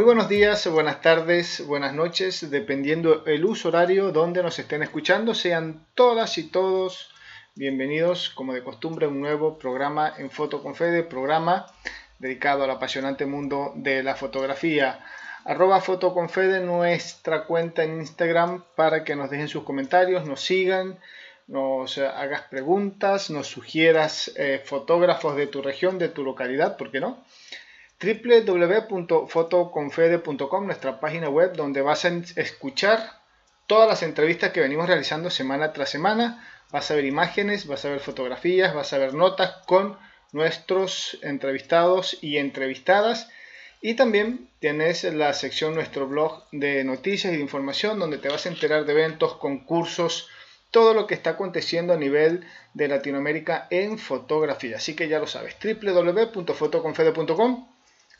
Muy buenos días, buenas tardes, buenas noches, dependiendo el uso horario donde nos estén escuchando. Sean todas y todos bienvenidos, como de costumbre, a un nuevo programa en Foto con programa dedicado al apasionante mundo de la fotografía. Arroba Foto nuestra cuenta en Instagram, para que nos dejen sus comentarios, nos sigan, nos hagas preguntas, nos sugieras eh, fotógrafos de tu región, de tu localidad, ¿por qué no? www.fotoconfede.com, nuestra página web donde vas a escuchar todas las entrevistas que venimos realizando semana tras semana. Vas a ver imágenes, vas a ver fotografías, vas a ver notas con nuestros entrevistados y entrevistadas. Y también tienes la sección nuestro blog de noticias y de información donde te vas a enterar de eventos, concursos, todo lo que está aconteciendo a nivel de Latinoamérica en fotografía. Así que ya lo sabes, www.fotoconfede.com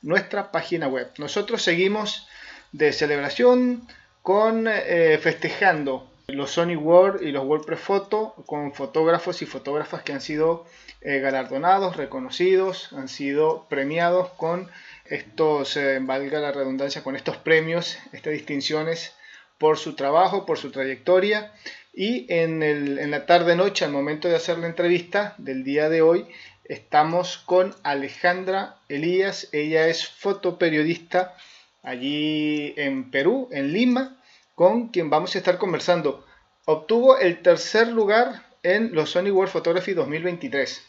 nuestra página web. Nosotros seguimos de celebración con eh, festejando los Sony World y los WordPress Photo con fotógrafos y fotógrafas que han sido eh, galardonados, reconocidos, han sido premiados con estos, eh, valga la redundancia, con estos premios, estas distinciones por su trabajo, por su trayectoria. Y en, el, en la tarde-noche, al momento de hacer la entrevista del día de hoy, estamos con Alejandra Elías. Ella es fotoperiodista allí en Perú, en Lima, con quien vamos a estar conversando. Obtuvo el tercer lugar en los Sony World Photography 2023.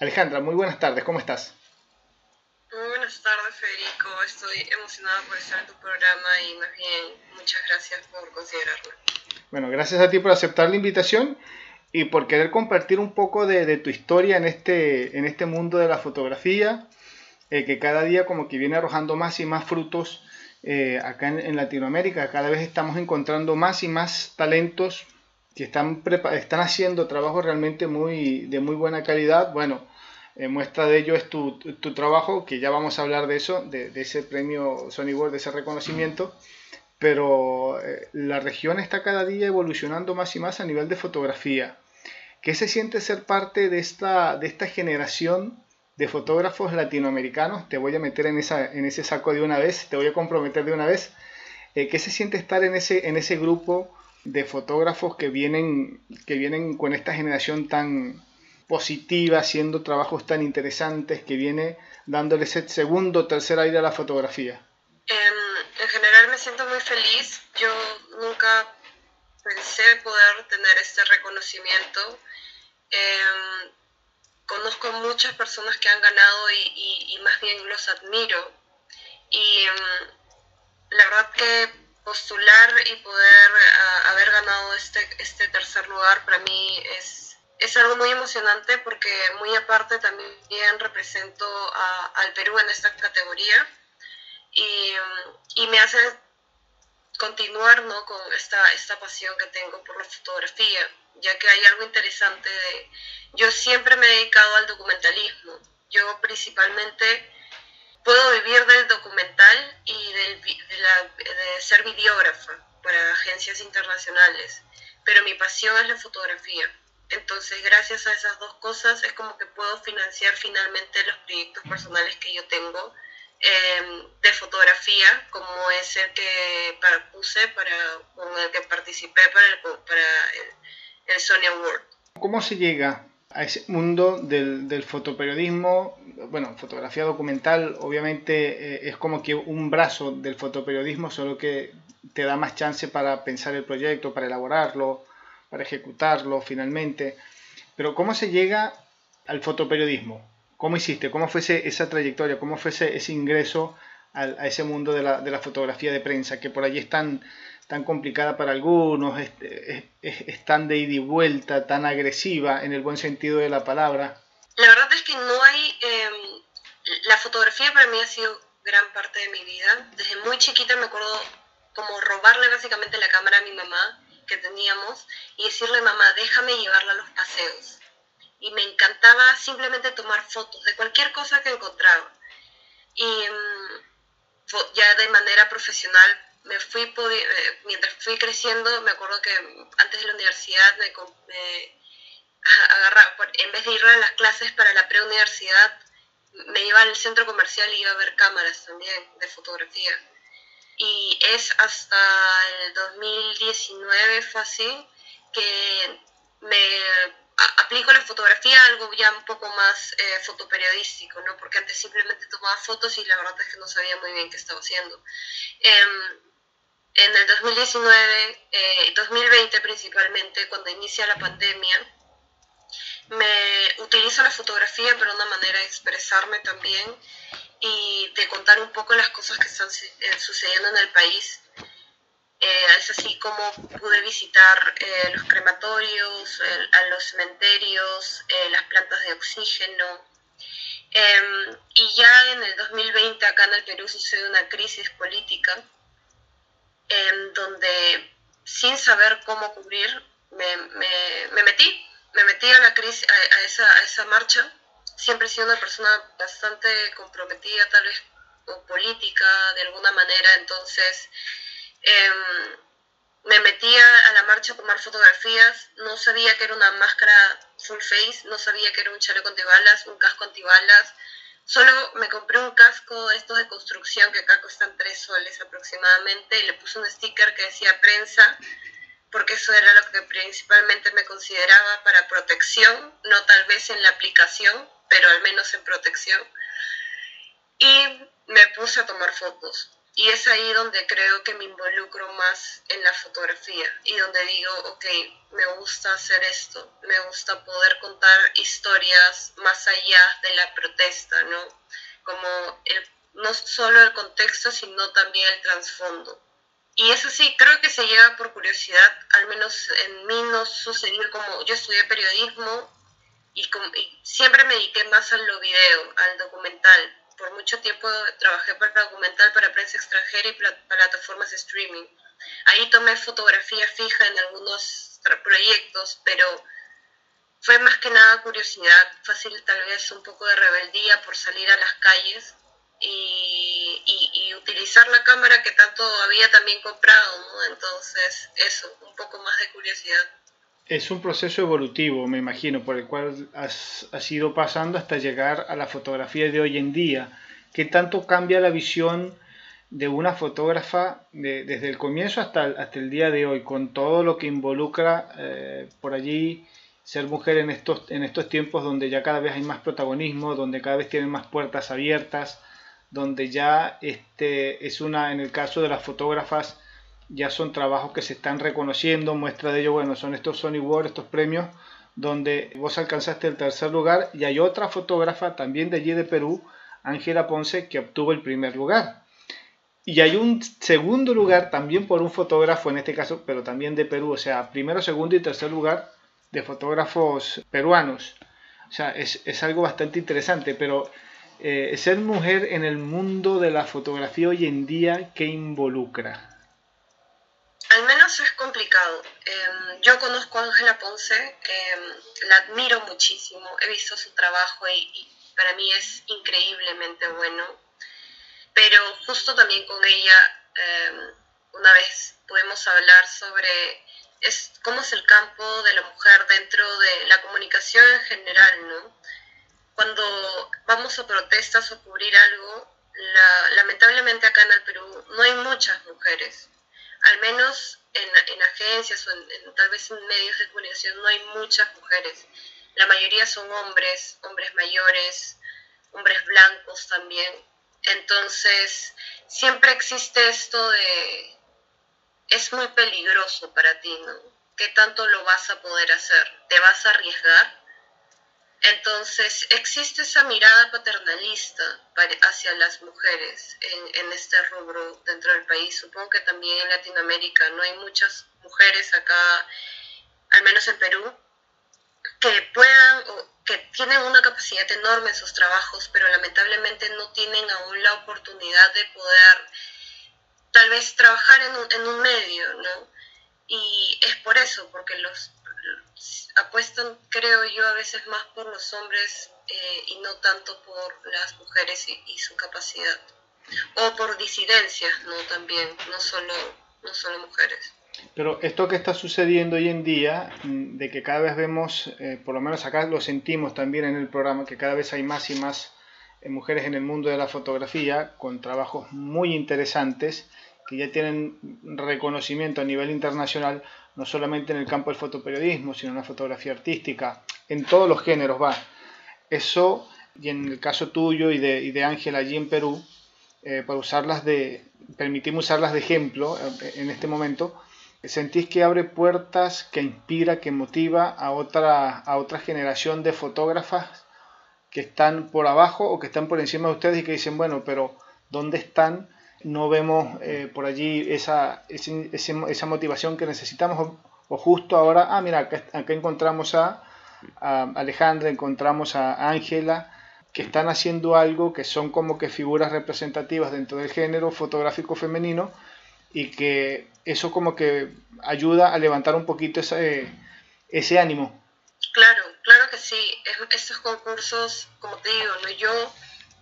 Alejandra, muy buenas tardes, ¿cómo estás? Muy buenas tardes, Federico. Estoy emocionada por estar en tu programa y más bien muchas gracias por considerarme. Bueno, gracias a ti por aceptar la invitación y por querer compartir un poco de, tu historia en este, en este mundo de la fotografía, eh, que cada día como que viene arrojando más y más frutos eh, acá en, Latinoamérica. Cada vez estamos encontrando más y más talentos que están, están haciendo trabajos realmente muy, de muy buena calidad. Bueno, eh, muestra de ello es tu, tu, trabajo, que ya vamos a hablar de eso, de, de ese premio Sony World, de ese reconocimiento pero la región está cada día evolucionando más y más a nivel de fotografía. ¿Qué se siente ser parte de esta, de esta generación de fotógrafos latinoamericanos? Te voy a meter en, esa, en ese saco de una vez, te voy a comprometer de una vez. Eh, ¿Qué se siente estar en ese, en ese grupo de fotógrafos que vienen, que vienen con esta generación tan positiva, haciendo trabajos tan interesantes, que viene dándole ese segundo tercer aire a la fotografía? En, en general me siento muy feliz. Yo nunca pensé poder tener este reconocimiento. Em, conozco muchas personas que han ganado y, más bien los admiro. Y em, la verdad que postular y poder haber ganado este, este tercer lugar para mí es, es algo muy emocionante porque muy aparte también represento al Perú en esta categoría y, em, y me hace continuar ¿no? con esta, esta pasión que tengo por la fotografía, ya que hay algo interesante de... Yo siempre me he dedicado al documentalismo. Yo principalmente puedo vivir del documental y del, de, la, de ser videógrafa para agencias internacionales, pero mi pasión es la fotografía. Entonces, gracias a esas dos cosas es como que puedo financiar finalmente los proyectos personales que yo tengo Em, de fotografía, como es el que puse, para, con el que participé para el, para el, Sony Award. ¿Cómo se llega a ese mundo del, del fotoperiodismo? Bueno, fotografía documental obviamente eh, es como que un brazo del fotoperiodismo, solo que te da más chance para pensar el proyecto, para elaborarlo, para ejecutarlo finalmente. Pero ¿cómo se llega al fotoperiodismo? ¿Cómo hiciste? ¿Cómo fue esa trayectoria? ¿Cómo fue ese, ingreso a, ese mundo de la, fotografía de prensa, que por allí es tan, tan complicada para algunos, es, tan de ida y vuelta, tan agresiva en el buen sentido de la palabra? La verdad es que no hay... Em, la fotografía para mí ha sido gran parte de mi vida. Desde muy chiquita me acuerdo como robarle básicamente la cámara a mi mamá que teníamos y decirle, mamá, déjame llevarla a los paseos y me encantaba simplemente tomar fotos de cualquier cosa que encontraba. Y mm, ya de manera profesional me fui, eh, mientras fui creciendo, me acuerdo que antes de la universidad me, agarraba, en vez de ir a las clases para la preuniversidad, me iba al centro comercial y iba a ver cámaras también de fotografía. y es hasta el 2019 fue así que me aplico la fotografía algo ya un poco más eh, fotoperiodístico, ¿no? Porque antes simplemente tomaba fotos y la verdad es que no sabía muy bien qué estaba haciendo. Em, en el 2019, eh, 2020 principalmente, cuando inicia la pandemia, me utilizo la fotografía para una manera de expresarme también y de contar un poco las cosas que están eh, sucediendo en el país. Eh, es así como pude visitar eh, los crematorios, a los cementerios, las plantas de oxígeno. Em, y ya en el 2020 acá en el Perú sucede una crisis política en donde sin saber cómo cubrir me, me, me metí me metí a la crisis, a, esa, a esa marcha. Siempre he sido una persona bastante comprometida, tal vez, o política, de alguna manera. Entonces, em, me metí a la marcha a tomar fotografías. No sabía que era una máscara full face, no sabía que era un chaleco antibalas, un casco antibalas. Solo me compré un casco de estos de construcción que acá cuestan tres soles aproximadamente y le puse un sticker que decía prensa porque eso era lo que principalmente me consideraba para protección, no tal vez en la aplicación, pero al menos en protección. Y me puse a tomar fotos. Y es ahí donde creo que me involucro más en la fotografía y donde digo, ok, me gusta hacer esto, me gusta poder contar historias más allá de la protesta, ¿no? Como el, no solo el contexto, sino también el trasfondo. Y eso sí, creo que se llega por curiosidad, al menos en mí no sucedió como yo estudié periodismo y, siempre me dediqué más al lo video, al documental. Por mucho tiempo trabajé para documental, para prensa extranjera y plataformas streaming. Ahí tomé fotografía fija en algunos proyectos, pero fue más que nada curiosidad, fácil tal vez un poco de rebeldía por salir a las calles y, utilizar la cámara que tanto había también comprado, ¿no? Entonces, eso, un poco más de curiosidad. Es un proceso evolutivo, me imagino, por el cual has, ido pasando hasta llegar a la fotografía de hoy en día. ¿Qué tanto cambia la visión de una fotógrafa desde el comienzo hasta, hasta el día de hoy, con todo lo que involucra eh, por allí ser mujer en estos, en estos tiempos donde ya cada vez hay más protagonismo, donde cada vez tienen más puertas abiertas, donde ya este, es una, en el caso de las fotógrafas, ya son trabajos que se están reconociendo, muestra de ello, bueno, son estos Sony World, estos premios, donde vos alcanzaste el tercer lugar y hay otra fotógrafa también de allí de Perú, Ángela Ponce, que obtuvo el primer lugar. Y hay un segundo lugar también por un fotógrafo, en este caso, pero también de Perú, o sea, primero, segundo y tercer lugar de fotógrafos peruanos. O sea, es, es algo bastante interesante, pero eh, ser mujer en el mundo de la fotografía hoy en día, ¿qué involucra? Menos es complicado. Em, yo conozco a Ángela Ponce, em, la admiro muchísimo, he visto su trabajo y, para mí es increíblemente bueno, pero justo también con ella em, una vez podemos hablar sobre es, cómo es el campo de la mujer dentro de la comunicación en general, ¿no? cuando vamos a protestas o cubrir algo, lamentablemente acá en el Perú no hay muchas mujeres, al menos en, agencias o en, tal vez en medios de comunicación no hay muchas mujeres. La mayoría son hombres, hombres mayores, hombres blancos también. Entonces, siempre existe esto de, es muy peligroso para ti, ¿no? ¿Qué tanto lo vas a poder hacer? ¿Te vas a arriesgar? Entonces, existe esa mirada paternalista hacia las mujeres en, este rubro dentro del país. Supongo que también en Latinoamérica no hay muchas mujeres acá, al menos en Perú, que puedan o que tienen una capacidad enorme en sus trabajos, pero lamentablemente no tienen aún la oportunidad de poder tal vez trabajar en un, en un medio, ¿no? Y es por eso, porque los apuestan, creo yo, a veces más por los hombres eh, y no tanto por las mujeres y, su capacidad. O por disidencias, ¿no? También, no solo, no solo mujeres. Pero esto que está sucediendo hoy en día, mm, de que cada vez vemos, eh, por lo menos acá lo sentimos también en el programa, que cada vez hay más y más eh, mujeres en el mundo de la fotografía con trabajos muy interesantes que ya tienen reconocimiento a nivel internacional, no solamente en el campo del fotoperiodismo, sino en la fotografía artística, en todos los géneros va. Eso, y en el caso tuyo y de Ángela allí en Perú, eh, para usarlas de, permitimos usarlas de ejemplo eh, en este momento, sentís que abre puertas, que inspira, que motiva a otra, a otra generación de fotógrafas que están por abajo o que están por encima de ustedes y que dicen, bueno, pero ¿dónde están? No vemos eh, por allí esa, esa, motivación que necesitamos o, justo ahora, ah, mira, acá, encontramos a, a, Alejandra, encontramos a Ángela, que están haciendo algo que son como que figuras representativas dentro del género fotográfico femenino y que eso como que ayuda a levantar un poquito ese, ese ánimo. Claro, claro que sí. Estos concursos, como te digo, yo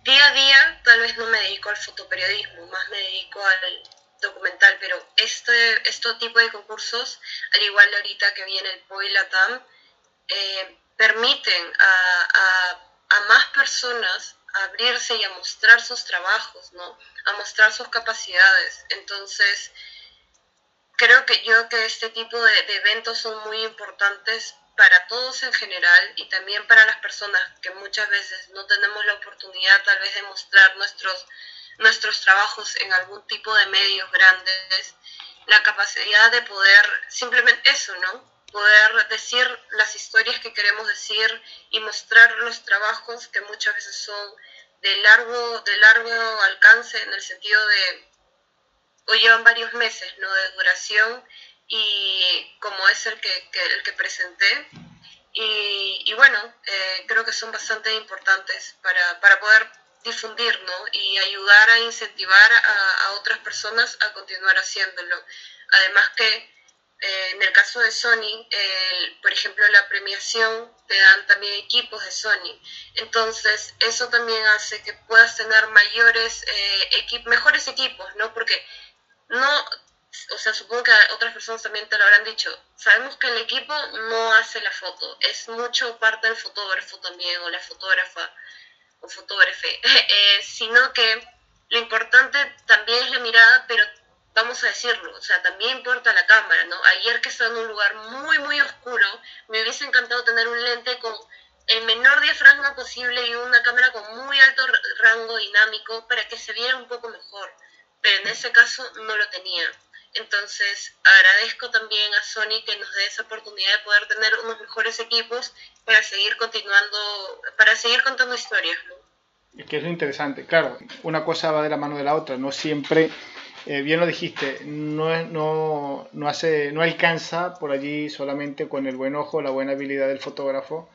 día a día tal vez no me dedico al fotoperiodismo, más me dedico al documental, pero este, este tipo de concursos, al igual de ahorita que viene el POI Latam, eh, permiten a más personas abrirse y a mostrar sus trabajos, ¿no? A mostrar sus capacidades. Entonces, creo que yo que este tipo de, eventos son muy importantes para todos en general y también para las personas que muchas veces no tenemos la oportunidad tal vez de mostrar nuestros, nuestros trabajos en algún tipo de medios grandes, la capacidad de poder simplemente eso, ¿no? poder decir las historias que queremos decir y mostrar los trabajos que muchas veces son de largo, de largo alcance en el sentido de o llevan varios meses ¿no? de duración y como es el que, el que presenté y, bueno eh, creo que son bastante importantes para, para poder difundir ¿no? y ayudar a incentivar a, a otras personas a continuar haciéndolo además que eh, en el caso de Sony, por ejemplo, la premiación te dan también equipos de Sony. Entonces, eso también hace que puedas tener mayores, eh, mejores equipos, ¿no? Porque no, o sea, supongo que otras personas también te lo habrán dicho. Sabemos que el equipo no hace la foto, es mucho parte del fotógrafo también, o la fotógrafa, o fotógrafe, eh, sino que lo importante también es la mirada, pero vamos a decirlo, o sea, también importa la cámara, ¿no? Ayer que estaba en un lugar muy, muy oscuro, me hubiese encantado tener un lente con el menor diafragma posible y una cámara con muy alto rango dinámico para que se viera un poco mejor, pero en ese caso no lo tenía. Entonces agradezco también a Sony que nos dé esa oportunidad de poder tener unos mejores equipos para seguir continuando, para seguir contando historias, ¿no? Es que es lo interesante, claro, una cosa va de la mano de la otra, no siempre eh, bien lo dijiste, no, no, no, hace, no alcanza por allí solamente con el buen ojo, la buena habilidad del fotógrafo.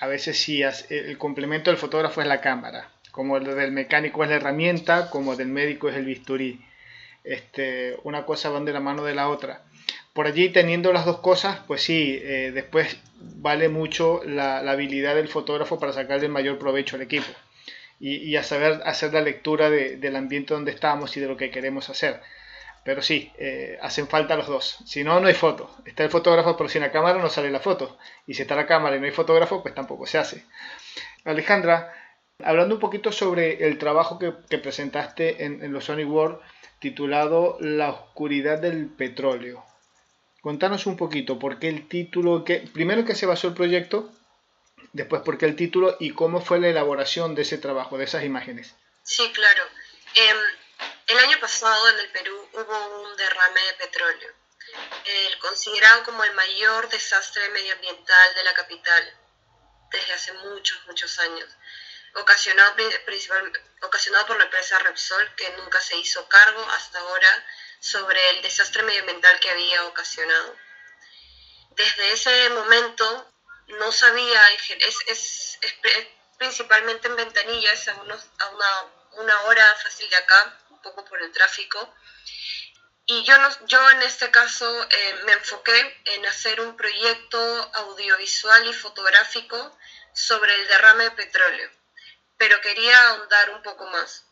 A veces sí, el complemento del fotógrafo es la cámara, como el del mecánico es la herramienta, como el del médico es el bisturí. Este, una cosa van de la mano de la otra. Por allí teniendo las dos cosas, pues sí, eh, después vale mucho la, habilidad del fotógrafo para sacar el mayor provecho al equipo y, a saber hacer la lectura del ambiente donde estamos y de lo que queremos hacer. Pero sí, eh, hacen falta los dos. Si no, no hay foto. Está el fotógrafo, pero sin la cámara no sale la foto. Y si está la cámara y no hay fotógrafo, pues tampoco se hace. Alejandra, hablando un poquito sobre el trabajo que, presentaste en, los Sonic World titulado La oscuridad del petróleo. Contanos un poquito por qué el título, que, primero que se basó el proyecto después por qué el título y cómo fue la elaboración de ese trabajo, de esas imágenes. Sí, claro. Em, el año pasado en el Perú hubo un derrame de petróleo, considerado como el mayor desastre medioambiental de la capital desde hace muchos, muchos años, ocasionado, ocasionado por la empresa Repsol, que nunca se hizo cargo hasta ahora sobre el desastre medioambiental que había ocasionado. Desde ese momento no sabía, es, es, es, principalmente en Ventanillas, a, a una, una, hora fácil de acá, un poco por el tráfico. Y yo, no, yo en este caso eh, me enfoqué en hacer un proyecto audiovisual y fotográfico sobre el derrame de petróleo, pero quería ahondar un poco más.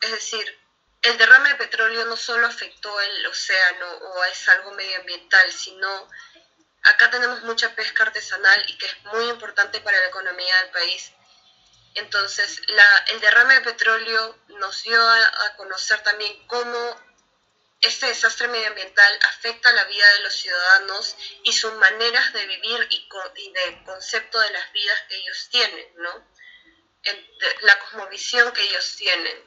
Es decir, el derrame de petróleo no solo afectó el océano o es algo medioambiental, sino acá tenemos mucha pesca artesanal y que es muy importante para la economía del país. Entonces, el derrame de petróleo nos dio a, conocer también cómo este desastre medioambiental afecta la vida de los ciudadanos y sus maneras de vivir y, y de concepto de las vidas que ellos tienen, ¿no? La cosmovisión que ellos tienen.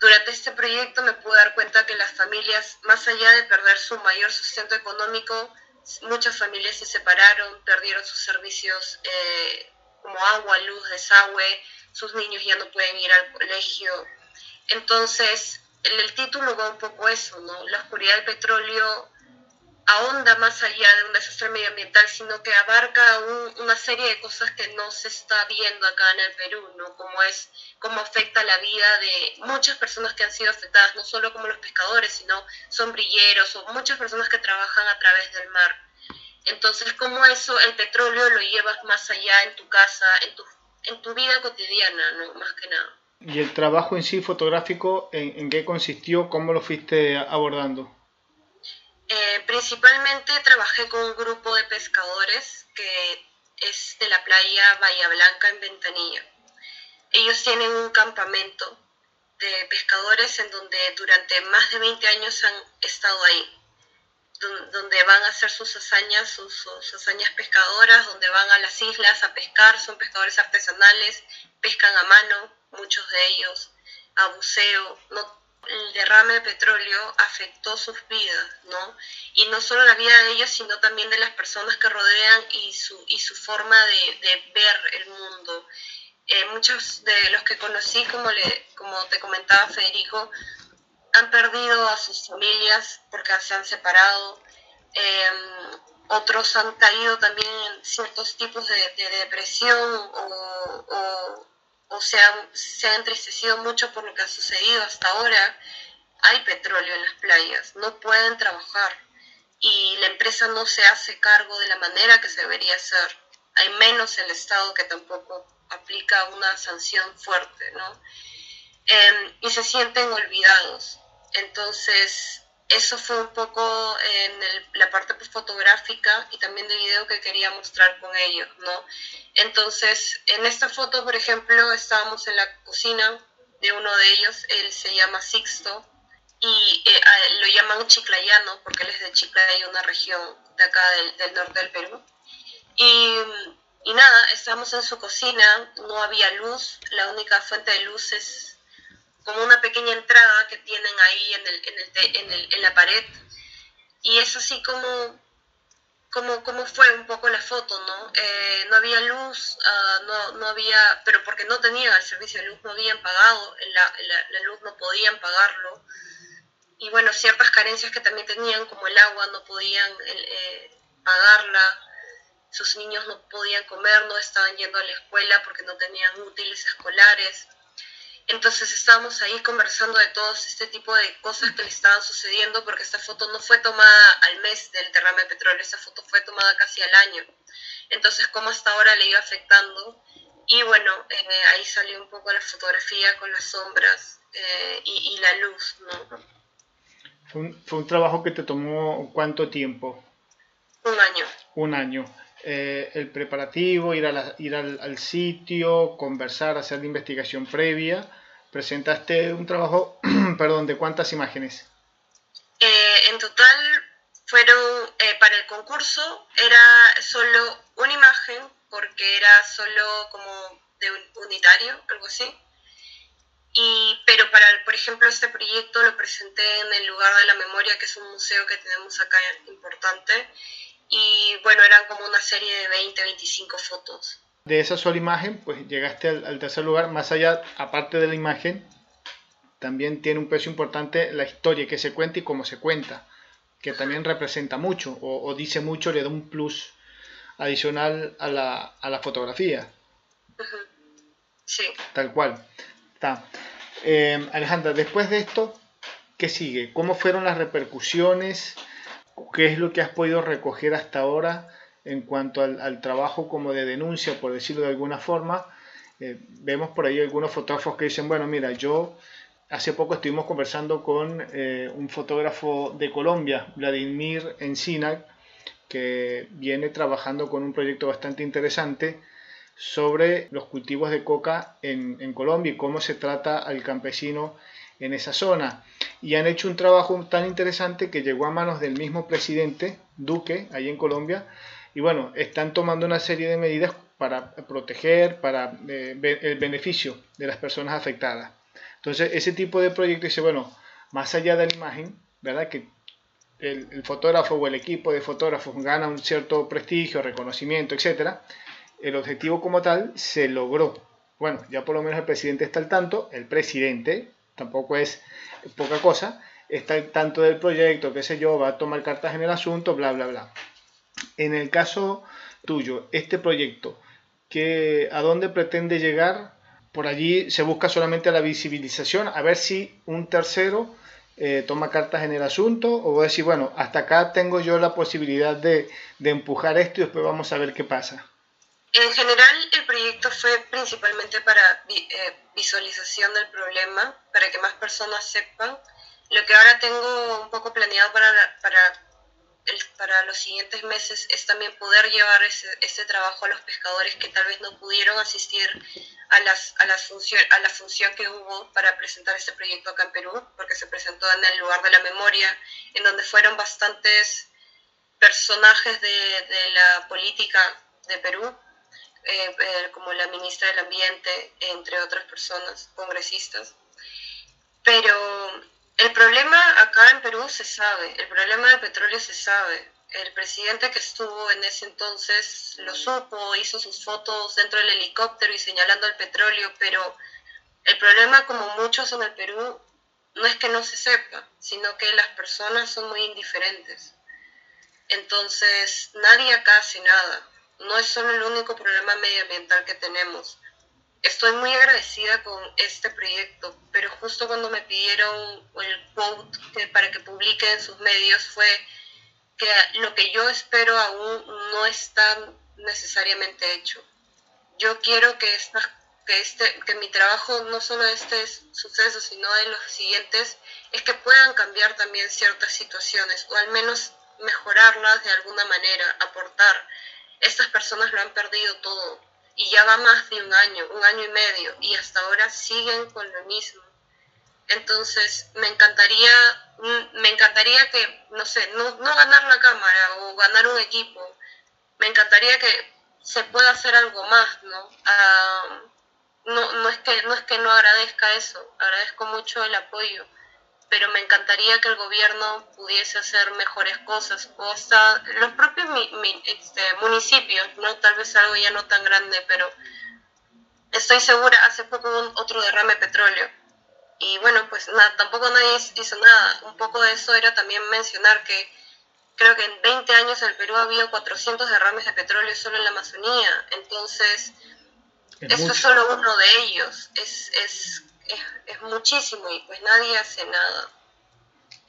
Durante este proyecto me pude dar cuenta que las familias, más allá de perder su mayor sustento económico, muchas familias se separaron, perdieron sus servicios eh, como agua, luz, desagüe, sus niños ya no pueden ir al colegio. Entonces, el, el título va un poco eso, ¿no? La oscuridad del petróleo ahonda más allá de un desastre medioambiental, sino que abarca una serie de cosas que no se está viendo acá en el Perú, ¿no? Como es, cómo afecta la vida de muchas personas que han sido afectadas, no solo como los pescadores, sino sombrilleros o muchas personas que trabajan a través del mar. Entonces, cómo eso, el petróleo lo llevas más allá en tu casa, en tu, en tu vida cotidiana, ¿no? Más que nada. ¿Y el trabajo en sí fotográfico, en, en qué consistió? ¿Cómo lo fuiste abordando? Eh, principalmente trabajé con un grupo de pescadores que es de la playa Bahía Blanca en Ventanilla. Ellos tienen un campamento de pescadores en donde durante más de 20 años han estado ahí, donde van a hacer sus hazañas, sus, hazañas pescadoras, donde van a las islas a pescar, son pescadores artesanales, pescan a mano, muchos de ellos, a buceo, no el derrame de petróleo afectó sus vidas, ¿no? Y no solo la vida de ellos, sino también de las personas que rodean y su, y su forma de, ver el mundo. Eh, muchos de los que conocí, como, le, como te comentaba Federico, han perdido a sus familias porque se han separado. Em, otros han caído también en ciertos tipos de, depresión o o sea, se han entristecido mucho por lo que ha sucedido hasta ahora. Hay petróleo en las playas, no pueden trabajar y la empresa no se hace cargo de la manera que se debería hacer. Hay menos el Estado que tampoco aplica una sanción fuerte, ¿no? Em, y se sienten olvidados. Entonces, eso fue un poco en la parte fotográfica y también de video que quería mostrar con ellos, ¿no? Entonces, en esta foto, por ejemplo, estábamos en la cocina de uno de ellos, él se llama Sixto, y eh, lo llaman chiclayano porque él es de Chiclayo, una región de acá del, norte del Perú. Y, y nada, estábamos en su cocina, no había luz, la única fuente de luz es como una pequeña entrada que tienen ahí en, el, en, el, en, el, la pared. Y es así como, como, fue un poco la foto, ¿no? Eh, no había luz, uh, no, no había, pero porque no tenían el servicio de luz, no habían pagado, la luz no podían pagarlo. Y bueno, ciertas carencias que también tenían, como el agua, no podían eh, pagarla sus niños no podían comer, no estaban yendo a la escuela porque no tenían útiles escolares. Entonces estábamos ahí conversando de todo este tipo de cosas que le estaban sucediendo, porque esta foto no fue tomada al mes del derrame de petróleo, esta foto fue tomada casi al año. Entonces, cómo hasta ahora le iba afectando. Y bueno, eh, ahí salió un poco la fotografía con las sombras eh, y, la luz, ¿no? Fue un, fue un, trabajo que te tomó cuánto tiempo? Un año. Un año. Eh, el preparativo, ir, a ir al, al, sitio, conversar, hacer la investigación previa. Presentaste un trabajo, perdón, ¿de cuántas imágenes? Eh, en total fueron, eh, para el concurso era solo una imagen, porque era solo como de un unitario, algo así. Y, pero para, por ejemplo, este proyecto lo presenté en el lugar de la memoria, que es un museo que tenemos acá importante, y bueno, eran como una serie de 20, 25 fotos. De esa sola imagen, pues llegaste al, tercer lugar, más allá, aparte de la imagen, también tiene un peso importante la historia que se cuenta y cómo se cuenta, que también representa mucho o, dice mucho, le da un plus adicional a la, a la fotografía. Sí. Tal cual. Está. Eh, Alejandra, después de esto, ¿qué sigue? ¿Cómo fueron las repercusiones? ¿Qué es lo que has podido recoger hasta ahora en cuanto al, trabajo como de denuncia, por decirlo de alguna forma? Eh, vemos por ahí algunos fotógrafos que dicen, bueno, mira, yo hace poco estuvimos conversando con eh, un fotógrafo de Colombia, Vladimir Encina, que viene trabajando con un proyecto bastante interesante sobre los cultivos de coca en, en Colombia y cómo se trata al campesino en esa zona. y han hecho un trabajo tan interesante que llegó a manos del mismo presidente Duque, ahí en Colombia, y bueno, están tomando una serie de medidas para proteger, para eh, el beneficio de las personas afectadas. Entonces, ese tipo de proyecto dice, bueno, más allá de la imagen, ¿verdad? Que el, fotógrafo o el equipo de fotógrafos gana un cierto prestigio, reconocimiento, etc. El objetivo como tal se logró. Bueno, ya por lo menos el presidente está al tanto, el presidente, tampoco es poca cosa, está al tanto del proyecto, qué sé yo, va a tomar cartas en el asunto, bla, bla, bla. En el caso tuyo, este proyecto, ¿qué, ¿a dónde pretende llegar? Por allí se busca solamente la visibilización, a ver si un tercero eh, toma cartas en el asunto, o decir, bueno, hasta acá tengo yo la posibilidad de, de empujar esto y después vamos a ver qué pasa. En general, el proyecto fue principalmente para eh, visualización del problema, para que más personas sepan. Lo que ahora tengo un poco planeado para, para, para los siguientes meses es también poder llevar ese, ese, trabajo a los pescadores que tal vez no pudieron asistir a, las, a, las función, a la función que hubo para presentar este proyecto acá en Perú, porque se presentó en el lugar de la memoria, en donde fueron bastantes personajes de, de la política de Perú eh, eh, como la ministra del Ambiente, entre otras personas, congresistas. Pero el problema acá en Perú se sabe, el problema del petróleo se sabe. El presidente que estuvo en ese entonces lo supo, hizo sus fotos dentro del helicóptero y señalando el petróleo, pero el problema, como muchos en el Perú, no es que no se sepa, sino que las personas son muy indiferentes. Entonces, nadie acá hace nada no es solo el único problema medioambiental que tenemos. Estoy muy agradecida con este proyecto, pero justo cuando me pidieron el quote para que publique en sus medios fue que lo que yo espero aún no está necesariamente hecho. Yo quiero que, que, este, que mi trabajo, no solo de este suceso, sino de los siguientes, es que puedan cambiar también ciertas situaciones, o al menos mejorarlas de alguna manera, aportar estas personas lo han perdido todo y ya va más de un año, un año y medio y hasta ahora siguen con lo mismo. Entonces, me encantaría, mm, me encantaría que, no sé, no, no ganar la cámara o ganar un equipo, me encantaría que se pueda hacer algo más, ¿no? Ah, no, no, es que, no es que no agradezca eso, agradezco mucho el apoyo, pero me encantaría que el gobierno pudiese hacer mejores cosas, o hasta los propios este, municipios, ¿no? Tal vez algo ya no tan grande, pero estoy segura, hace poco hubo otro derrame de petróleo. Y bueno, pues nada, tampoco nadie hizo nada. Un poco de eso era también mencionar que creo que en 20 años en el Perú ha habido 400 derrames de petróleo solo en la Amazonía. Entonces, esto es solo uno de ellos. Es, es es, muchísimo y pues nadie hace nada.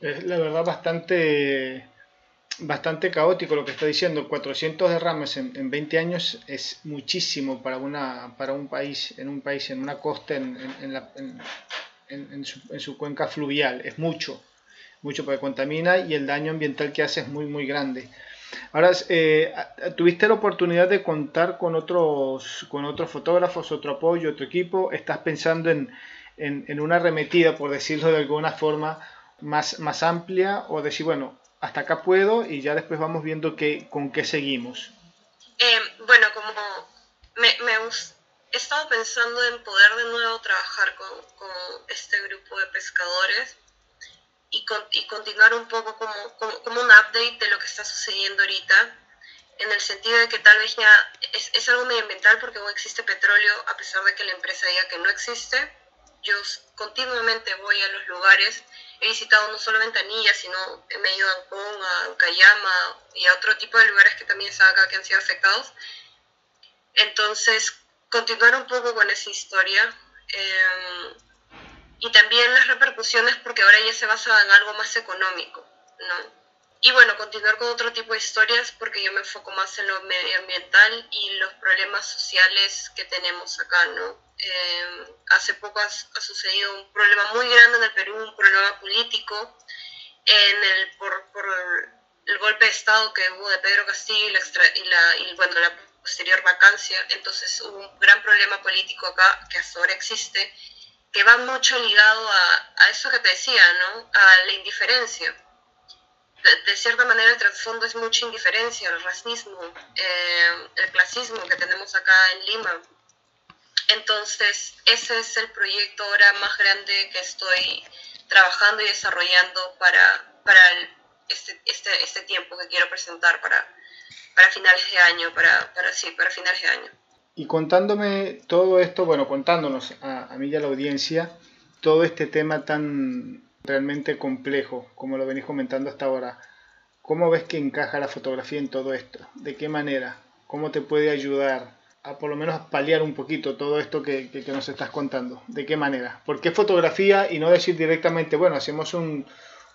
Es la verdad bastante bastante caótico lo que está diciendo. 400 derrames en, en 20 años es muchísimo para, una, para un país, en un país, en una costa, en, en, su, en, su, cuenca fluvial. Es mucho, mucho porque contamina y el daño ambiental que hace es muy, muy grande. Ahora, eh, ¿tuviste la oportunidad de contar con otros, con otros fotógrafos, otro apoyo, otro equipo? ¿Estás pensando en, en, una arremetida, por decirlo de alguna forma, más, más amplia o decir, bueno, hasta acá puedo y ya después vamos viendo qué, con qué seguimos? Eh, bueno, como me, me, he estado pensando en poder de nuevo trabajar con, con este grupo de pescadores y, y continuar un poco como, como, como, un update de lo que está sucediendo ahorita, en el sentido de que tal vez ya es, es algo medioambiental porque no existe petróleo, a pesar de que la empresa diga que no existe yo continuamente voy a los lugares. He visitado no solo Ventanilla, sino me he ido a Ancón, a Cayama y a otro tipo de lugares que también están acá que han sido afectados. Entonces, continuar un poco con esa historia. Em, y también las repercusiones, porque ahora ya se basa en algo más económico, ¿no? Y bueno, continuar con otro tipo de historias porque yo me enfoco más en lo medioambiental y los problemas sociales que tenemos acá, ¿no? Eh, hace poco ha, sucedido un problema muy grande en el Perú, un problema político, en el, por, por el golpe de Estado que hubo de Pedro Castillo y la, y la, y, bueno, la posterior vacancia. Entonces hubo un gran problema político acá que hasta ahora existe que va mucho ligado a, a, eso que te decía, ¿no? A la indiferencia. De, cierta manera el trasfondo es mucha indiferencia, el racismo, eh, el clasismo que tenemos acá en Lima. Entonces, ese es el proyecto ahora más grande que estoy trabajando y desarrollando para, para este, este, este, tiempo que quiero presentar para, para finales de año, para, para, sí, para finales de año. Y contándome todo esto, bueno, contándonos a, a mí y a la audiencia, todo este tema tan realmente complejo, como lo venís comentando hasta ahora, ¿cómo ves que encaja la fotografía en todo esto? ¿De qué manera? ¿Cómo te puede ayudar a por lo menos paliar un poquito todo esto que, que, nos estás contando? ¿De qué manera? ¿Por qué fotografía y no decir directamente, bueno, hacemos un,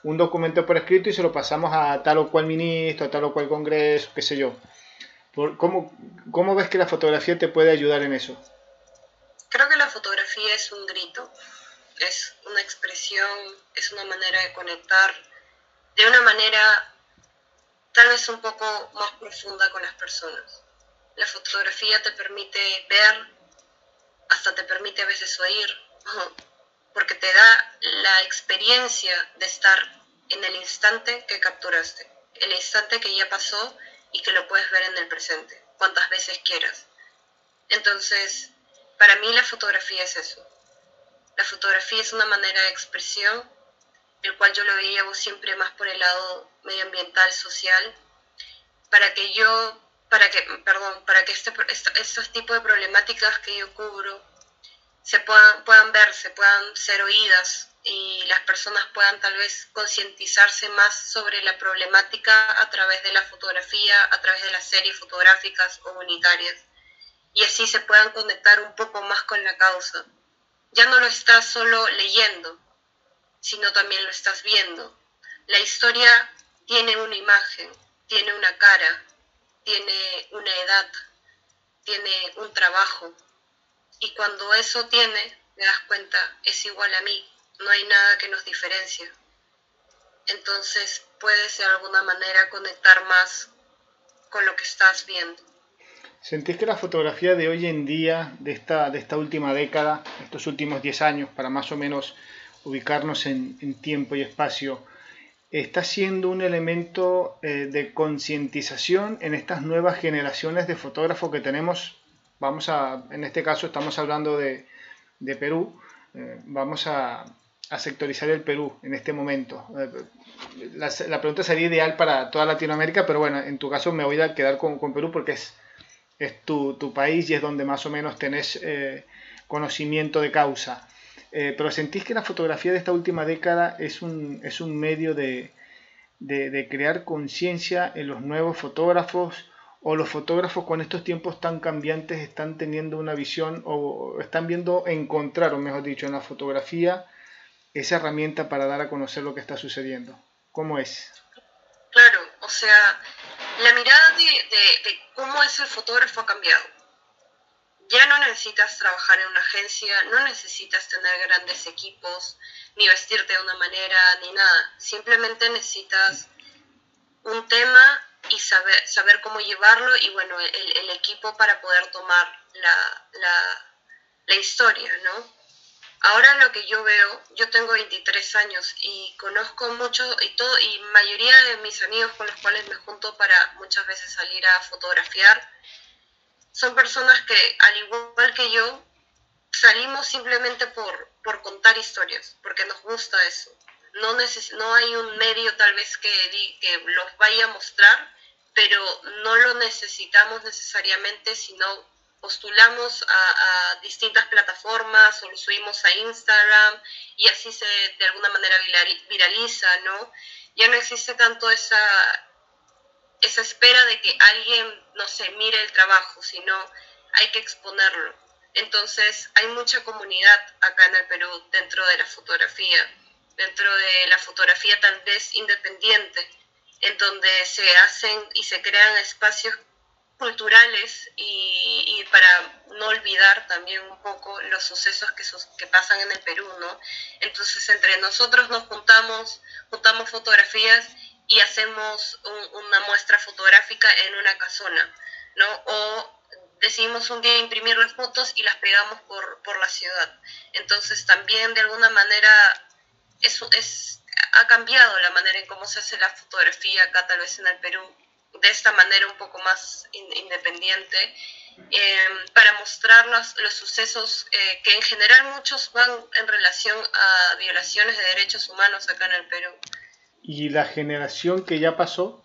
un documento por escrito y se lo pasamos a tal o cual ministro, a tal o cual congreso, qué sé yo? ¿Cómo, ¿Cómo ves que la fotografía te puede ayudar en eso? Creo que la fotografía es un grito, es una expresión, es una manera de conectar de una manera tal vez un poco más profunda con las personas. La fotografía te permite ver, hasta te permite a veces oír, porque te da la experiencia de estar en el instante que capturaste, el instante que ya pasó y que lo puedes ver en el presente, cuantas veces quieras. Entonces, para mí la fotografía es eso. La fotografía es una manera de expresión, el cual yo lo veía siempre más por el lado medioambiental, social, para que yo, para que, perdón, para que este, estos tipos de problemáticas que yo cubro se puedan, puedan ver, se puedan ser oídas y las personas puedan tal vez concientizarse más sobre la problemática a través de la fotografía, a través de las series fotográficas comunitarias y así se puedan conectar un poco más con la causa. Ya no lo estás solo leyendo, sino también lo estás viendo. La historia tiene una imagen, tiene una cara, tiene una edad, tiene un trabajo. Y cuando eso tiene, me das cuenta, es igual a mí, no hay nada que nos diferencie. Entonces puedes de alguna manera conectar más con lo que estás viendo. ¿Sentís que la fotografía de hoy en día, de esta, de esta última década, estos últimos 10 años, para más o menos ubicarnos en, tiempo y espacio, está siendo un elemento eh, de concientización en estas nuevas generaciones de fotógrafos que tenemos? Vamos a, en este caso estamos hablando de, de Perú, eh, vamos a, a sectorizar el Perú en este momento. La, la, pregunta sería ideal para toda Latinoamérica, pero bueno, en tu caso me voy a quedar con, con Perú porque es, es tu, tu, país y es donde más o menos tenés eh, conocimiento de causa. Eh, pero sentís que la fotografía de esta última década es un, es un medio de, de, de crear conciencia en los nuevos fotógrafos o los fotógrafos con estos tiempos tan cambiantes están teniendo una visión o están viendo encontrar, o mejor dicho, en la fotografía esa herramienta para dar a conocer lo que está sucediendo? ¿Cómo es? Claro, o sea, la mirada de, cómo es el fotógrafo ha cambiado. Ya no necesitas trabajar en una agencia, no necesitas tener grandes equipos, ni vestirte de una manera, ni nada. Simplemente necesitas un tema y saber, saber cómo llevarlo y bueno, el, equipo para poder tomar la, la, la historia, ¿no? Ahora lo que yo veo, yo tengo 23 años y conozco mucho y todo y mayoría de mis amigos con los cuales me junto para muchas veces salir a fotografiar son personas que al igual que yo salimos simplemente por, por contar historias, porque nos gusta eso. No, no hay un medio tal vez que, que los vaya a mostrar, pero no lo necesitamos necesariamente, sino postulamos a, distintas plataformas o lo subimos a Instagram y así se de alguna manera viraliza, ¿no? Ya no existe tanto esa, esa espera de que alguien, no sé, mire el trabajo, sino hay que exponerlo. Entonces hay mucha comunidad acá en el Perú dentro de la fotografía, dentro de la fotografía tal vez independiente, en donde se hacen y se crean espacios culturales y, para no olvidar también un poco los sucesos que, que pasan en el Perú, ¿no? Entonces entre nosotros nos juntamos, juntamos fotografías y hacemos una muestra fotográfica en una casona, ¿no? O decidimos un día imprimir las fotos y las pegamos por, por la ciudad. Entonces también de alguna manera eso es, ha cambiado la manera en cómo se hace la fotografía acá tal vez en el Perú, de esta manera un poco más independiente, em, para mostrar los, los sucesos eh, que en general muchos van en relación a violaciones de derechos humanos acá en el Perú. Y la generación que ya pasó,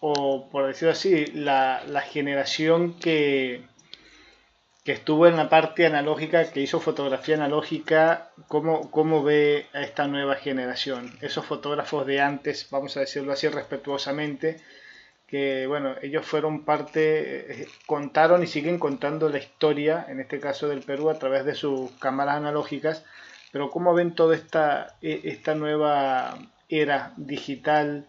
o por decirlo así, la, la generación que, que estuvo en la parte analógica, que hizo fotografía analógica, ¿cómo, ¿cómo ve a esta nueva generación? Esos fotógrafos de antes, vamos a decirlo así respetuosamente, que bueno, ellos fueron parte, eh, contaron y siguen contando la historia, en este caso del Perú, a través de sus cámaras analógicas, pero ¿cómo ven toda esta, e, esta nueva era digital?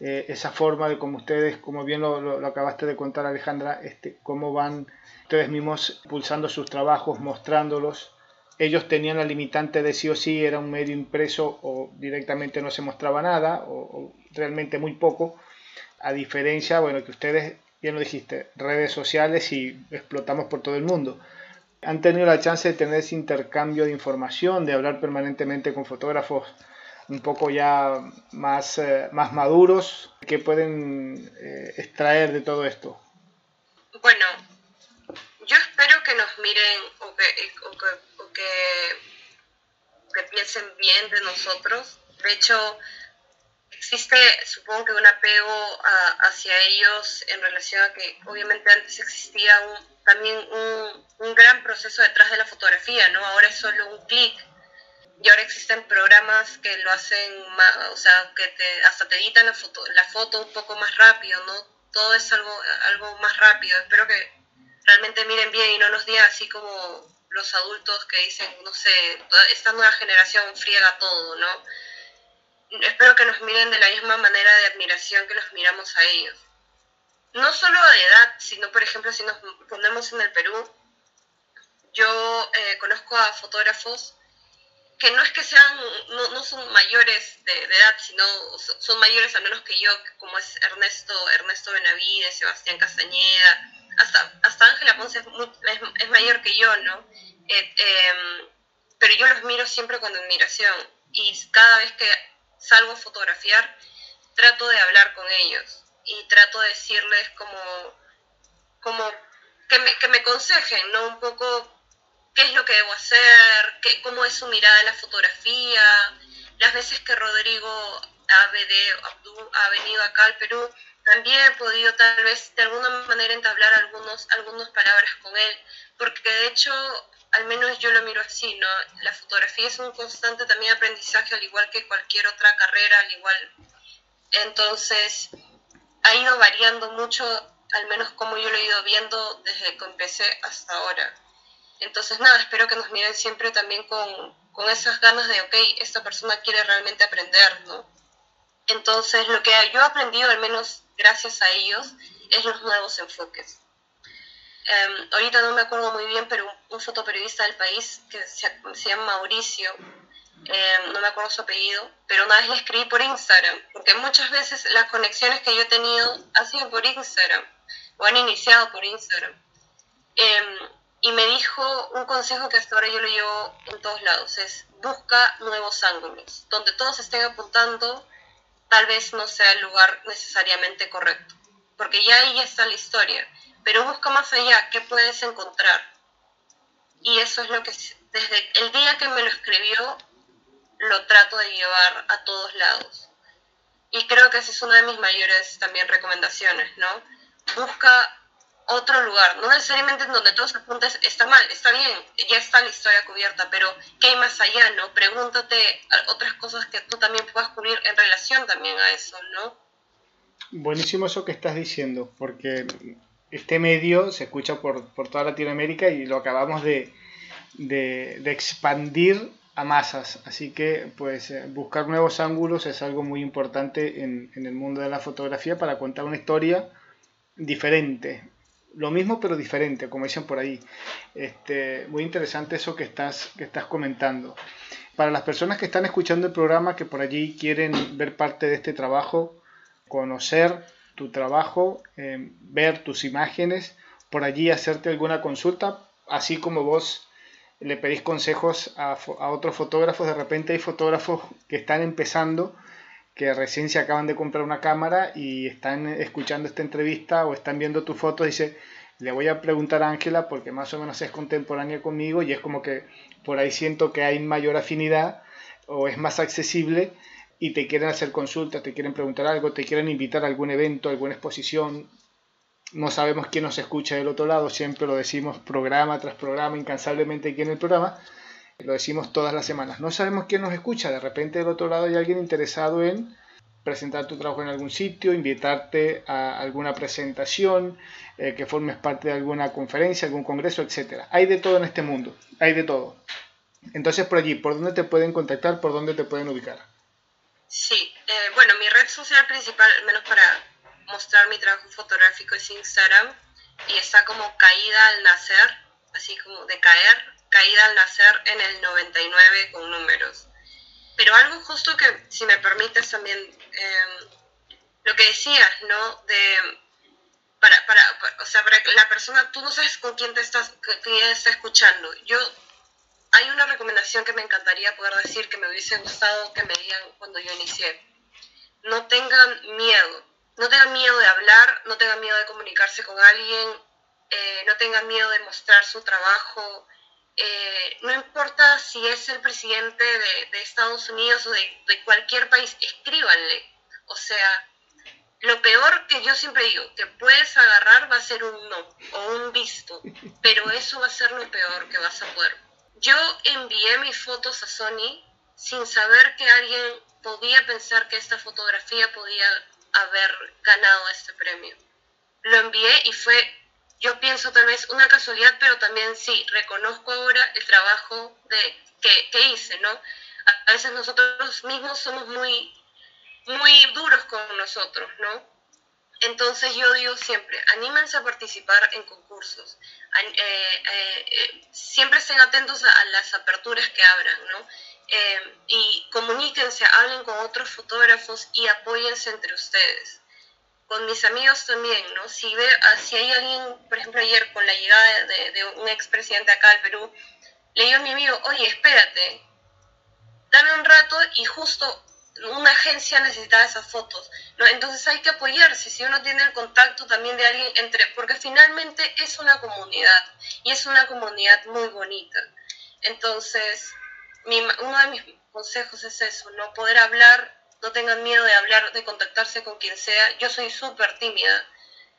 Eh, esa forma de como ustedes, como bien lo, lo, acabaste de contar Alejandra, este, cómo van ustedes mismos pulsando sus trabajos, mostrándolos. Ellos tenían la limitante de sí o sí, era un medio impreso o directamente no se mostraba nada o, realmente muy poco, a diferencia, bueno, que ustedes, bien lo dijiste, redes sociales y explotamos por todo el mundo. Han tenido la chance de tener ese intercambio de información, de hablar permanentemente con fotógrafos un poco ya más, eh, más maduros que pueden eh, extraer de todo esto? Bueno, yo espero que nos miren o que, o que, que, piensen bien de nosotros. De hecho, existe, supongo que un apego hacia ellos en relación a que obviamente antes existía un, también un, un gran proceso detrás de la fotografía, ¿no? Ahora es solo un clic y ahora existen programas que lo hacen, más, o sea, que te, hasta te editan la foto, la foto un poco más rápido, ¿no? Todo es algo, algo más rápido. Espero que realmente miren bien y no nos digan así como los adultos que dicen, no sé, esta nueva generación friega todo, ¿no? Espero que nos miren de la misma manera de admiración que los miramos a ellos. No solo de edad, sino, por ejemplo, si nos ponemos en el Perú, yo eh, conozco a fotógrafos que no es que sean, no, no son mayores de, edad, sino son mayores al menos que yo, como es Ernesto, Ernesto Benavides, Sebastián Castañeda, hasta, hasta Ángela Ponce es, es, mayor que yo, ¿no? Eh, em, pero yo los miro siempre con admiración y cada vez que salgo a fotografiar, trato de hablar con ellos y trato de decirles como, como que me, que me aconsejen, ¿no? Un poco qué es lo que debo hacer, qué, cómo es su mirada en la fotografía, las veces que Rodrigo ha venido acá al Perú, también he podido tal vez de alguna manera entablar algunos, algunas palabras con él, porque de hecho, al menos yo lo miro así, ¿no? La fotografía es un constante también aprendizaje, al igual que cualquier otra carrera, al igual. Entonces, ha ido variando mucho, al menos como yo lo he ido viendo desde que empecé hasta ahora. Entonces, nada, espero que nos miren siempre también con, con esas ganas de, ok, esta persona quiere realmente aprender, ¿no? Entonces, lo que yo he aprendido, al menos gracias a ellos, es los nuevos enfoques. Um, ahorita no me acuerdo muy bien, pero un, fotoperiodista del país que se, se llama Mauricio, um, no me acuerdo su apellido, pero una vez le escribí por Instagram, porque muchas veces las conexiones que yo he tenido han sido por Instagram, o han iniciado por Instagram. Um, y me dijo un consejo que hasta ahora yo lo llevo en todos lados, es busca nuevos ángulos, donde todos estén apuntando, tal vez no sea el lugar necesariamente correcto, porque ya ahí está la historia, pero busca más allá, ¿qué puedes encontrar? Y eso es lo que desde el día que me lo escribió, lo trato de llevar a todos lados. Y creo que esa es una de mis mayores también recomendaciones, ¿no? Busca otro lugar, no necesariamente en donde todos apuntes está mal, está bien, ya está la historia cubierta, pero ¿qué hay más allá, no? Pregúntate otras cosas que tú también puedas cubrir en relación también a eso, ¿no? Buenísimo eso que estás diciendo, porque este medio se escucha por, por toda Latinoamérica y lo acabamos de, de, expandir a masas, así que pues eh, buscar nuevos ángulos es algo muy importante en, en el mundo de la fotografía para contar una historia diferente, lo mismo pero diferente, como dicen por ahí. Este, muy interesante eso que estás, que estás comentando. Para las personas que están escuchando el programa, que por allí quieren ver parte de este trabajo, conocer tu trabajo, eh, ver tus imágenes, por allí hacerte alguna consulta, así como vos le pedís consejos a, a otros fotógrafos, de repente hay fotógrafos que están empezando que recién se acaban de comprar una cámara y están escuchando esta entrevista o están viendo tu foto, dice, le voy a preguntar a Ángela porque más o menos es contemporánea conmigo y es como que por ahí siento que hay mayor afinidad o es más accesible y te quieren hacer consultas, te quieren preguntar algo, te quieren invitar a algún evento, alguna exposición. No sabemos quién nos escucha del otro lado, siempre lo decimos programa tras programa, incansablemente aquí en el programa, lo decimos todas las semanas. No sabemos quién nos escucha, de repente del otro lado hay alguien interesado en presentar tu trabajo en algún sitio, invitarte a alguna presentación, eh, que formes parte de alguna conferencia, algún congreso, etc. Hay de todo en este mundo, hay de todo. Entonces por allí, ¿por dónde te pueden contactar? ¿Por dónde te pueden ubicar? Sí, eh, bueno, mi red social principal, al menos para mostrar mi trabajo fotográfico, es Instagram y está como caída al nacer, así como de caer, caída al nacer en el 99 con números. Pero algo justo que, si me permites también, em, lo que decías, ¿no? De, para, para, o sea, para la persona, tú no sabes con quién te estás, quién está escuchando. Yo, hay una recomendación que me encantaría poder decir, que me hubiese gustado que me digan cuando yo inicié. No tengan miedo, no tengan miedo de hablar, no tengan miedo de comunicarse con alguien, eh, no tengan miedo de mostrar su trabajo, eh, no importa si es el presidente de, Estados Unidos o de, cualquier país, escríbanle. O sea, lo peor que yo siempre digo, que puedes agarrar va a ser un no o un visto, pero eso va a ser lo peor que vas a poder. Yo envié mis fotos a Sony sin saber que alguien podía pensar que esta fotografía podía haber ganado este premio. Lo envié y fue yo pienso tal vez una casualidad, pero también sí, reconozco ahora el trabajo de, que, hice, ¿no? A veces nosotros mismos somos muy, muy duros con nosotros, ¿no? Entonces yo digo siempre, anímense a participar en concursos, eh, eh, eh, siempre estén atentos a, las aperturas que abran, ¿no? y comuníquense, hablen con otros fotógrafos y apóyense entre ustedes con mis amigos también, ¿no? Si, ve, ah, si hay alguien, por ejemplo, ayer con la llegada de, de un expresidente acá al Perú, le digo a mi amigo, oye, espérate, dame un rato y justo una agencia necesita esas fotos, ¿no? Entonces hay que apoyarse, si uno tiene el contacto también de alguien entre, porque finalmente es una comunidad y es una comunidad muy bonita. Entonces, mi, uno de mis consejos es eso, ¿no? Poder hablar no tengan miedo de hablar, de contactarse con quien sea. Yo soy súper tímida,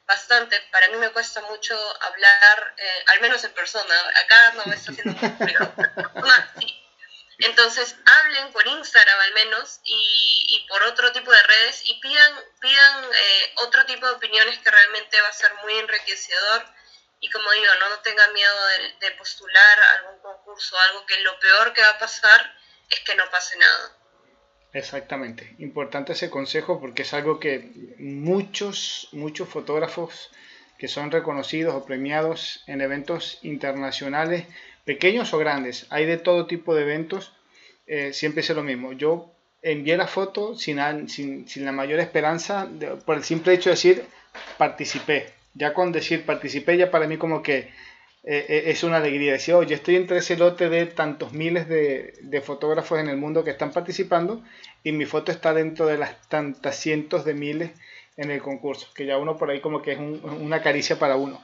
bastante. Para mí me cuesta mucho hablar, eh, al menos en persona. Acá no me está haciendo frío. Entonces, hablen por Instagram al menos y, por otro tipo de redes y pidan, pidan eh, otro tipo de opiniones que realmente va a ser muy enriquecedor. Y como digo, no, no tengan miedo de, de postular algún concurso, algo que lo peor que va a pasar es que no pase nada. Exactamente, importante ese consejo porque es algo que muchos, muchos fotógrafos que son reconocidos o premiados en eventos internacionales, pequeños o grandes, hay de todo tipo de eventos, eh, siempre es lo mismo. Yo envié la foto sin, sin, sin la mayor esperanza, por el simple hecho de decir participé. Ya con decir participé, ya para mí como que eh, eh, es una alegría. Decir, oye, estoy entre ese lote de tantos miles de, de, fotógrafos en el mundo que están participando y mi foto está dentro de las tantas cientos de miles en el concurso, que ya uno por ahí como que es una caricia para uno.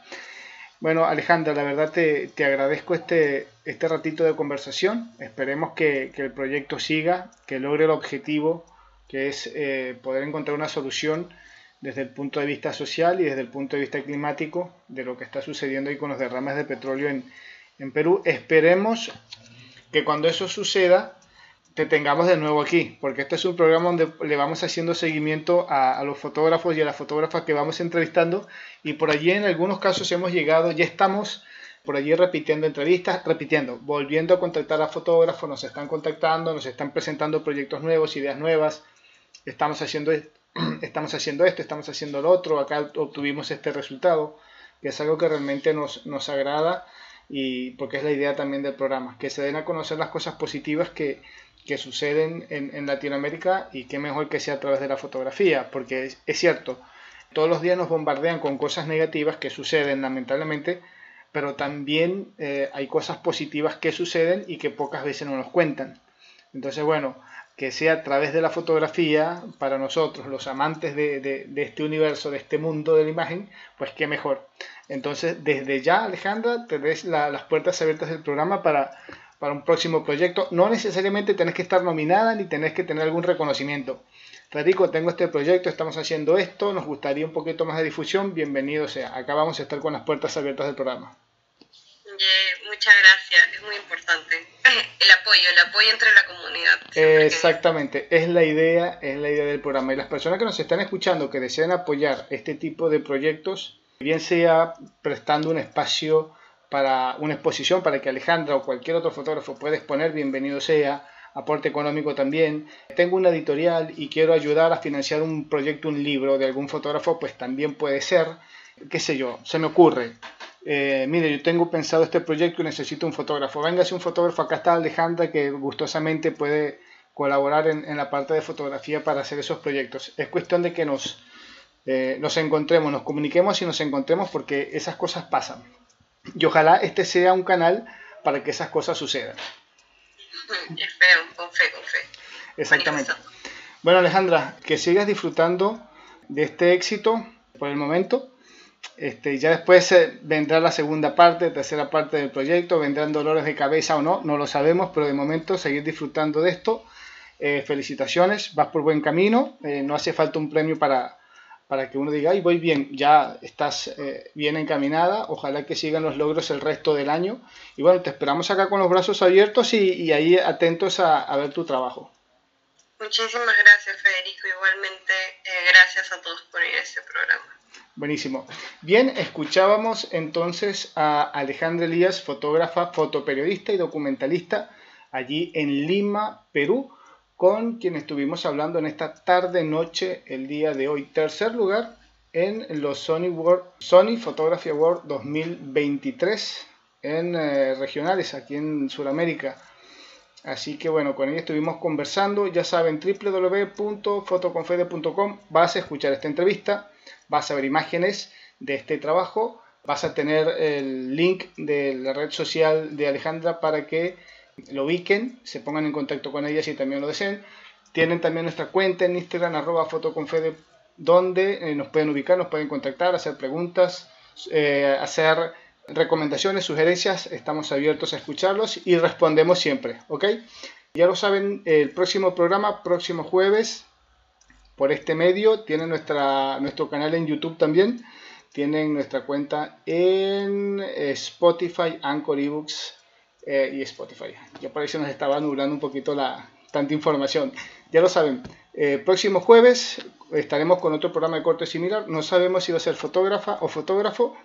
Bueno, Alejandra, la verdad te, te agradezco este, este ratito de conversación. Esperemos que, que, el proyecto siga, que logre el objetivo, que es eh, poder encontrar una solución desde el punto de vista social y desde el punto de vista climático de lo que está sucediendo ahí con los derrames de petróleo en, en Perú. Esperemos que cuando eso suceda te tengamos de nuevo aquí, porque este es un programa donde le vamos haciendo seguimiento a, a, los fotógrafos y a las fotógrafas que vamos entrevistando. Y por allí en algunos casos hemos llegado, ya estamos por allí repitiendo entrevistas, repitiendo, volviendo a contactar a fotógrafos, nos están contactando, nos están presentando proyectos nuevos, ideas nuevas, estamos haciendo estamos haciendo esto, estamos haciendo lo otro, acá obtuvimos este resultado, que es algo que realmente nos, nos agrada y porque es la idea también del programa, que se den a conocer las cosas positivas que, que suceden en, Latinoamérica y qué mejor que sea a través de la fotografía, porque es, cierto, todos los días nos bombardean con cosas negativas que suceden lamentablemente, pero también eh, hay cosas positivas que suceden y que pocas veces no nos cuentan. Entonces, bueno, que sea a través de la fotografía, para nosotros, los amantes de, este universo, de este mundo de la imagen, pues qué mejor. Entonces, desde ya, Alejandra, te des las puertas abiertas del programa para, para un próximo proyecto. No necesariamente tenés que estar nominada ni tenés que tener algún reconocimiento. Federico, tengo este proyecto, estamos haciendo esto, nos gustaría un poquito más de difusión, bienvenido sea. Acá vamos a estar con las puertas abiertas del programa. muchas gracias, es muy importante. El apoyo, el apoyo entre la comunidad. Exactamente, es la idea, es la idea del programa. Y las personas que nos están escuchando que desean apoyar este tipo de proyectos, bien sea prestando un espacio para una exposición para que Alejandra o cualquier otro fotógrafo pueda exponer, bienvenido sea aporte económico también. Tengo una editorial y quiero ayudar a financiar un proyecto, un libro de algún fotógrafo, pues también puede ser, qué sé yo, se me ocurre. Eh, mire, yo tengo pensado este proyecto y necesito un fotógrafo. Véngase un fotógrafo, acá está Alejandra que gustosamente puede colaborar en, la parte de fotografía para hacer esos proyectos. Es cuestión de que nos, eh, nos encontremos, nos comuniquemos y nos encontremos porque esas cosas pasan. Y ojalá este sea un canal para que esas cosas sucedan. Espero, con fe, con fe. Exactamente. Bueno, Alejandra, que sigas disfrutando de este éxito por el momento. Este, ya después eh, vendrá la segunda parte, tercera parte del proyecto, vendrán dolores de cabeza o no, no lo sabemos, pero de momento seguir disfrutando de esto. Eh, felicitaciones, vas por buen camino, eh, no hace falta un premio para, para que uno diga, ay, voy bien, ya estás eh, bien encaminada, ojalá que sigan los logros el resto del año. Y bueno, te esperamos acá con los brazos abiertos y, ahí atentos a, ver tu trabajo. Muchísimas gracias, Federico. Igualmente, eh, gracias a todos por ir a este programa. Buenísimo. Bien, escuchábamos entonces a Alejandra Elías, fotógrafa, fotoperiodista y documentalista allí en Lima, Perú con quien estuvimos hablando en esta tarde noche el día de hoy. Tercer lugar en los Sony, World, Sony Photography Award 2023 en eh, regionales aquí en Sudamérica. Así que bueno, con ella estuvimos conversando. Ya saben, www.fotoconfede.com vas a escuchar esta entrevista, vas a ver imágenes de este trabajo, vas a tener el link de la red social de Alejandra para que lo ubiquen, se pongan en contacto con ella si también lo desean. Tienen también nuestra cuenta en Instagram, arroba fotoconfede, donde eh, nos pueden ubicar, nos pueden contactar, hacer preguntas, eh, hacer recomendaciones, sugerencias. Estamos abiertos a escucharlos y respondemos siempre, ¿ok? Ya lo saben, el próximo programa, próximo jueves, por este medio, tienen nuestra, nuestro canal en YouTube también. Tienen nuestra cuenta en Spotify, Anchor eBooks, eh, y Spotify. Ya por eso nos estaba nublando un poquito la tanta información. Ya lo saben, eh, próximo jueves estaremos con otro programa de corte similar. No sabemos si va a ser fotógrafa o fotógrafo,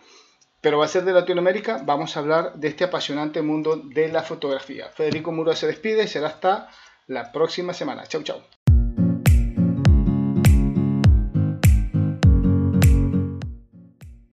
pero va a ser de Latinoamérica. Vamos a hablar de este apasionante mundo de la fotografía. Federico Muro se despide y será hasta la próxima semana. Chau, chau.